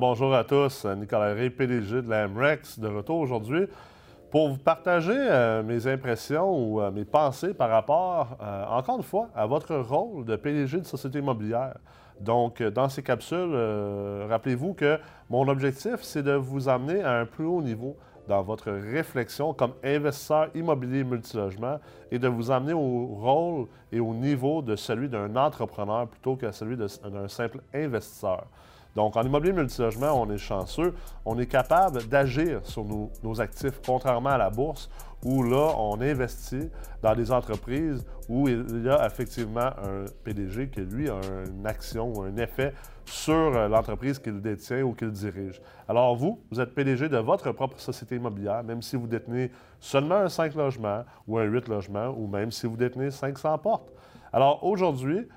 Bonjour à tous, Nicolas Ray, PDG de la MREX, de retour aujourd'hui pour vous partager euh, mes impressions ou euh, mes pensées par rapport, euh, encore une fois, à votre rôle de PDG de société immobilière. Donc, dans ces capsules, rappelez-vous que mon objectif, c'est de vous amener à un plus haut niveau dans votre réflexion comme investisseur immobilier multilogement et de vous amener au rôle et au niveau de celui d'un entrepreneur plutôt que celui d'un simple investisseur. Donc, en immobilier multilogement, on est chanceux. On est capable d'agir sur nos, actifs, contrairement à la bourse, où là, on investit dans des entreprises où il y a effectivement un PDG qui, lui, a une action ou un effet sur euh, l'entreprise qu'il détient ou qu'il dirige. Alors, vous, vous êtes PDG de votre propre société immobilière, même si vous détenez seulement un 5 logements ou un 8 logements, ou même si vous détenez 500 portes. Alors, aujourd'hui,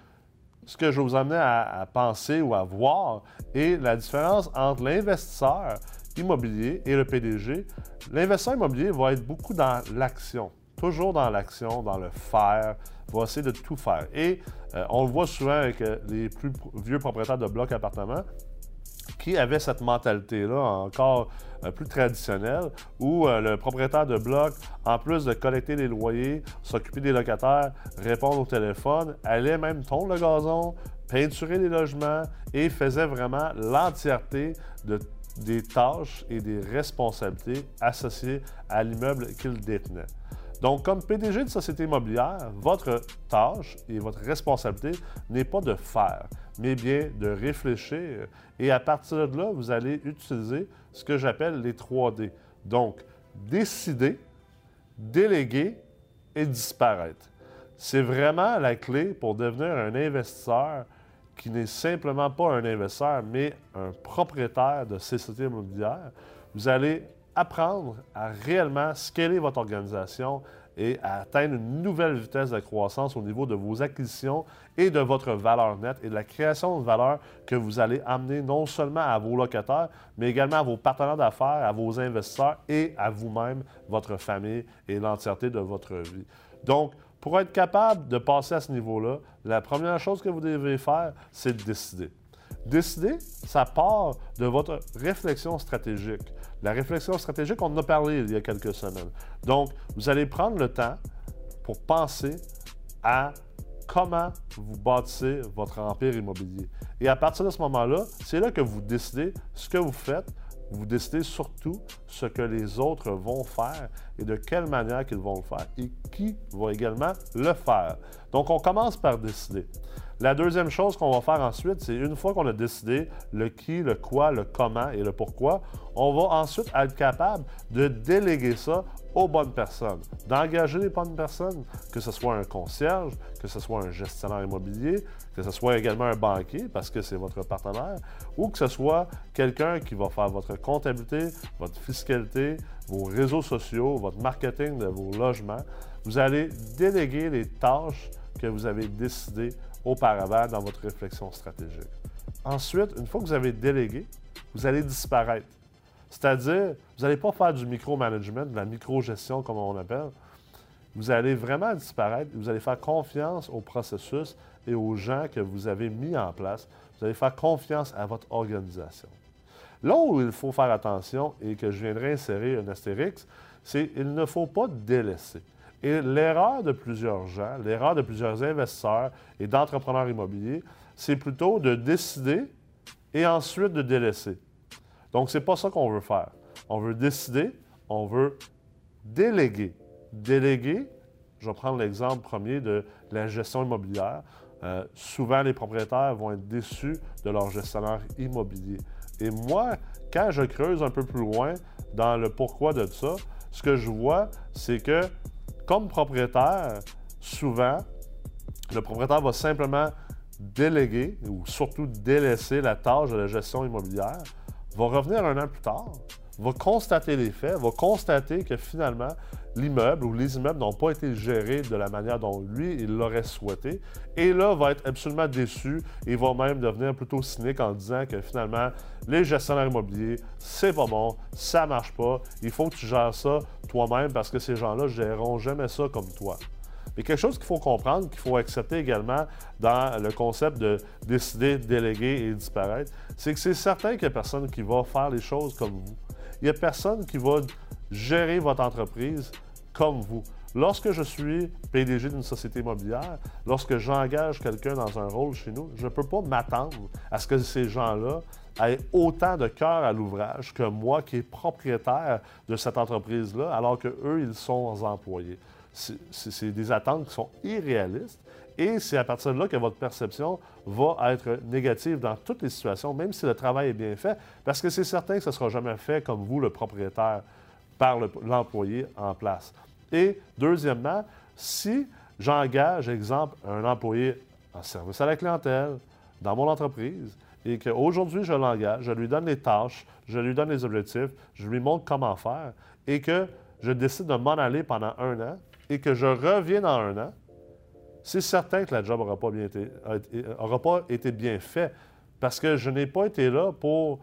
ce que je vous amener à, penser ou à voir est la différence entre l'investisseur immobilier et le PDG. L'investisseur immobilier va être beaucoup dans l'action, toujours dans l'action, dans le faire, va essayer de tout faire. Et euh, on le voit souvent avec euh, les plus vieux propriétaires de blocs appartements qui avaient cette mentalité-là encore euh, plus traditionnelle, où euh, le propriétaire de bloc, en plus de collecter les loyers, s'occuper des locataires, répondre au téléphone, allait même tondre le gazon, peinturer les logements et faisait vraiment l'entièreté des tâches et des responsabilités associées à l'immeuble qu'il détenait. Donc, comme PDG de société immobilière, votre tâche et votre responsabilité n'est pas de faire, mais bien de réfléchir. Et à partir de là, vous allez utiliser ce que j'appelle les 3D. Donc, décider, déléguer et disparaître. C'est vraiment la clé pour devenir un investisseur qui n'est simplement pas un investisseur, mais un propriétaire de société immobilière. Vous allez apprendre à réellement scaler votre organisation et à atteindre une nouvelle vitesse de croissance au niveau de vos acquisitions et de votre valeur nette et de la création de valeur que vous allez amener non seulement à vos locataires, mais également à vos partenaires d'affaires, à vos investisseurs et à vous-même, votre famille et l'entièreté de votre vie. Donc, pour être capable de passer à ce niveau-là, la première chose que vous devez faire, c'est de décider. Décider, ça part de votre réflexion stratégique. La réflexion stratégique, on en a parlé il y a quelques semaines. Donc, vous allez prendre le temps pour penser à comment vous bâtissez votre empire immobilier. Et à partir de ce moment-là, c'est là que vous décidez ce que vous faites. Vous décidez surtout ce que les autres vont faire et de quelle manière qu'ils vont le faire et qui va également le faire. Donc, on commence par décider. La deuxième chose qu'on va faire ensuite, c'est une fois qu'on a décidé le qui, le quoi, le comment et le pourquoi, on va ensuite être capable de déléguer ça aux bonnes personnes, d'engager les bonnes personnes, que ce soit un concierge, que ce soit un gestionnaire immobilier, que ce soit également un banquier parce que c'est votre partenaire, ou que ce soit quelqu'un qui va faire votre comptabilité, votre fiscalité, vos réseaux sociaux, votre marketing de vos logements. Vous allez déléguer les tâches que vous avez décidées auparavant dans votre réflexion stratégique. Ensuite, une fois que vous avez délégué, vous allez disparaître. C'est-à-dire, vous n'allez pas faire du micromanagement, de la micro-gestion comme on appelle. Vous allez vraiment disparaître, vous allez faire confiance au processus et aux gens que vous avez mis en place. Vous allez faire confiance à votre organisation. Là où il faut faire attention et que je viendrai insérer un astérix, c'est qu'il ne faut pas délaisser. Et l'erreur de plusieurs gens, l'erreur de plusieurs investisseurs et d'entrepreneurs immobiliers, c'est plutôt de décider et ensuite de délaisser. Donc, ce n'est pas ça qu'on veut faire. On veut décider, on veut déléguer. Déléguer, je vais prendre l'exemple premier de la gestion immobilière. Euh, souvent, les propriétaires vont être déçus de leur gestionnaire immobilier. Et moi, quand je creuse un peu plus loin dans le pourquoi de ça, ce que je vois, c'est que comme propriétaire, souvent, le propriétaire va simplement déléguer ou surtout délaisser la tâche de la gestion immobilière, va revenir un an plus tard, va constater les faits, va constater que finalement, l'immeuble ou les immeubles n'ont pas été gérés de la manière dont lui, il l'aurait souhaité. Et là, va être absolument déçu et va même devenir plutôt cynique en disant que finalement, les gestionnaires immobiliers, c'est pas bon, ça marche pas, il faut que tu gères ça toi-même parce que ces gens-là géreront jamais ça comme toi. Mais quelque chose qu'il faut comprendre, qu'il faut accepter également dans le concept de décider, déléguer et disparaître, c'est que c'est certain qu'il n'y a personne qui va faire les choses comme vous. Il n'y a personne qui va gérer votre entreprise comme vous. Lorsque je suis PDG d'une société immobilière, lorsque j'engage quelqu'un dans un rôle chez nous, je ne peux pas m'attendre à ce que ces gens-là aient autant de cœur à l'ouvrage que moi qui est propriétaire de cette entreprise-là, alors qu'eux, ils sont employés. C'est des attentes qui sont irréalistes et c'est à partir de là que votre perception va être négative dans toutes les situations, même si le travail est bien fait, parce que c'est certain que ce ne sera jamais fait comme vous, le propriétaire, par l'employé en place. Et deuxièmement, si j'engage, exemple, un employé en service à la clientèle dans mon entreprise et qu'aujourd'hui je l'engage, je lui donne les tâches, je lui donne les objectifs, je lui montre comment faire et que je décide de m'en aller pendant un an et que je reviens dans un an, c'est certain que la job n'aura pas, été bien fait parce que je n'ai pas été là pour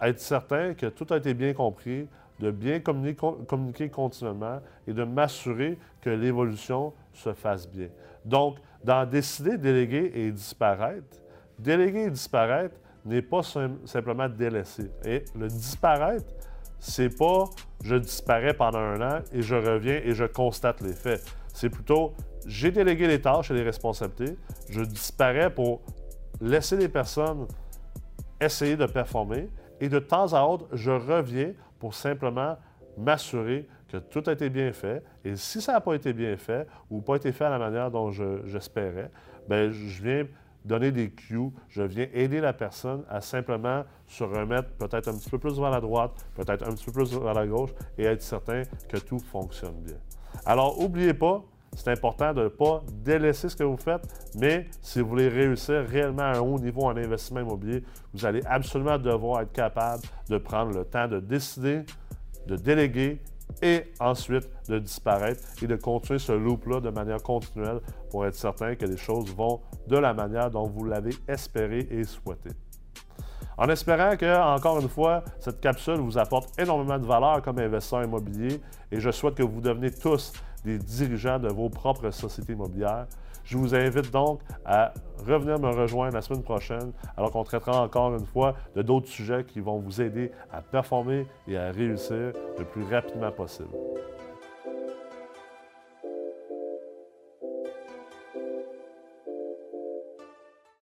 être certain que tout a été bien compris, de bien communiquer, continuellement et de m'assurer que l'évolution se fasse bien. Donc, dans décider, déléguer et disparaître, déléguer et disparaître n'est pas simplement délaisser. Et le disparaître, c'est pas je disparais pendant un an et je reviens et je constate les faits. C'est plutôt j'ai délégué les tâches et les responsabilités, je disparais pour laisser les personnes essayer de performer et de temps à autre, je reviens pour simplement m'assurer que tout a été bien fait. Et si ça n'a pas été bien fait ou pas été fait à la manière dont j'espérais, bien, je viens donner des cues, je viens aider la personne à simplement se remettre peut-être un petit peu plus vers la droite, peut-être un petit peu plus vers la gauche et être certain que tout fonctionne bien. Alors, n'oubliez pas, c'est important de ne pas délaisser ce que vous faites, mais si vous voulez réussir réellement à un haut niveau en investissement immobilier, vous allez absolument devoir être capable de prendre le temps de décider, de déléguer et ensuite de disparaître et de continuer ce loop-là de manière continuelle pour être certain que les choses vont de la manière dont vous l'avez espéré et souhaité. En espérant que, encore une fois, cette capsule vous apporte énormément de valeur comme investisseur immobilier et je souhaite que vous deveniez tous des dirigeants de vos propres sociétés immobilières. Je vous invite donc à revenir me rejoindre la semaine prochaine alors qu'on traitera encore une fois de d'autres sujets qui vont vous aider à performer et à réussir le plus rapidement possible.